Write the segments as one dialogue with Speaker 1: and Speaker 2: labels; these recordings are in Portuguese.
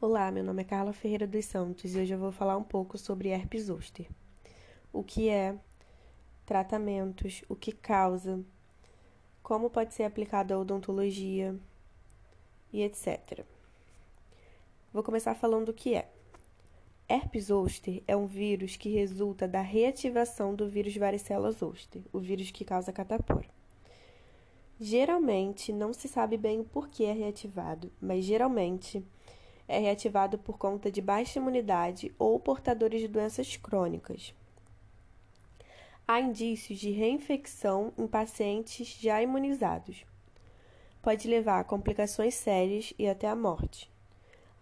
Speaker 1: Olá, meu nome é Carla Ferreira dos Santos e hoje eu vou falar um pouco sobre herpes zoster. O que é, tratamentos, o que causa, como pode ser aplicado a odontologia e etc. Vou começar falando o que é. Herpes zoster é um vírus que resulta da reativação do vírus varicela zoster, o vírus que causa catapora. Geralmente, não se sabe bem o porquê é reativado, mas geralmente é reativado por conta de baixa imunidade ou portadores de doenças crônicas. Há indícios de reinfecção em pacientes já imunizados. Pode levar a complicações sérias e até a morte.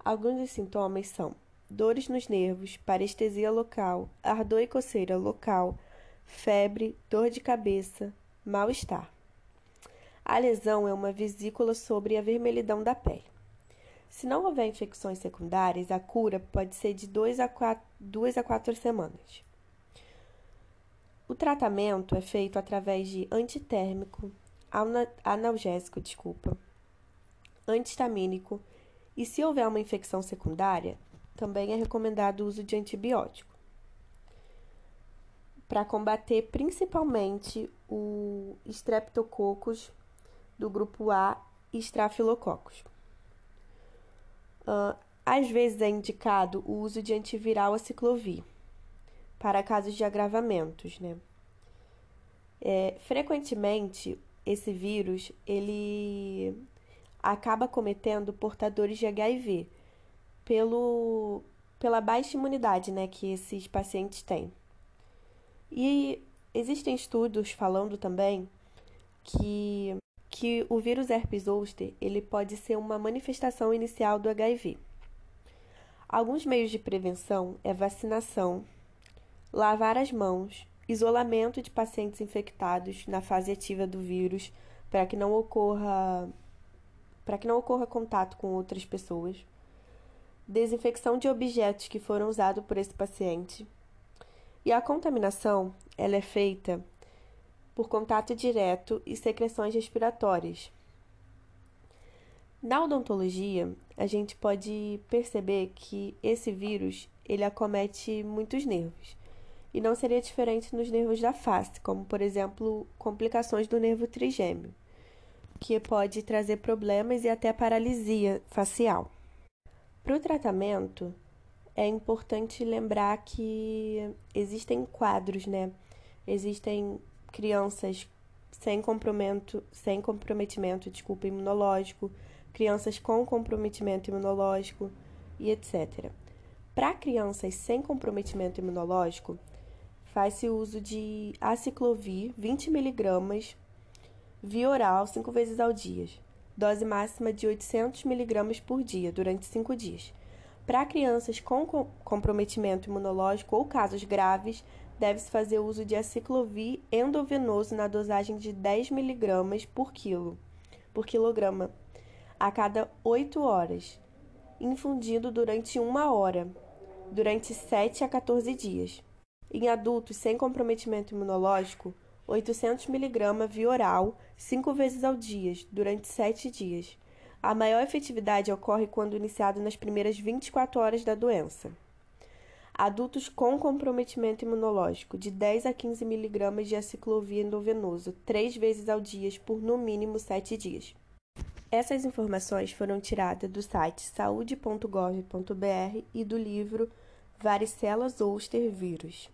Speaker 1: Alguns dos sintomas são dores nos nervos, parestesia local, ardor e coceira local, febre, dor de cabeça, mal-estar. A lesão é uma vesícula sobre a vermelhidão da pele. Se não houver infecções secundárias, a cura pode ser de 2 a 4, 2 a 4 semanas. O tratamento é feito através de antitérmico, analgésico, desculpa, antihistamínico e se houver uma infecção secundária, também é recomendado o uso de antibiótico para combater principalmente o Streptococcus do grupo A e Staphylococcus. Uh, às vezes é indicado o uso de antiviral aciclovir para casos de agravamentos, né? É, frequentemente, esse vírus ele acaba cometendo portadores de HIV pelo, pela baixa imunidade né, que esses pacientes têm. E existem estudos falando também que que o vírus herpes zoster ele pode ser uma manifestação inicial do HIV. Alguns meios de prevenção é vacinação, lavar as mãos, isolamento de pacientes infectados na fase ativa do vírus para que não ocorra para que não ocorra contato com outras pessoas, desinfecção de objetos que foram usados por esse paciente. E a contaminação, ela é feita por contato direto e secreções respiratórias. Na odontologia, a gente pode perceber que esse vírus ele acomete muitos nervos. E não seria diferente nos nervos da face, como por exemplo, complicações do nervo trigêmeo, que pode trazer problemas e até paralisia facial. Para o tratamento, é importante lembrar que existem quadros, né? Existem crianças sem comprometimento, sem comprometimento, desculpa, imunológico, crianças com comprometimento imunológico e etc. Para crianças sem comprometimento imunológico, faz-se uso de aciclovir 20 mg via oral 5 vezes ao dia, dose máxima de 800 mg por dia durante 5 dias. Para crianças com comprometimento imunológico ou casos graves, deve-se fazer uso de aciclovir endovenoso na dosagem de 10 mg por quilo, por quilograma, a cada 8 horas, infundido durante uma hora, durante 7 a 14 dias. Em adultos sem comprometimento imunológico, 800 mg via oral, 5 vezes ao dia, durante 7 dias. A maior efetividade ocorre quando iniciado nas primeiras 24 horas da doença. Adultos com comprometimento imunológico, de 10 a 15 mg de aciclovir endovenoso, três vezes ao dia por no mínimo 7 dias. Essas informações foram tiradas do site saúde.gov.br e do livro Varicela Zoster Vírus.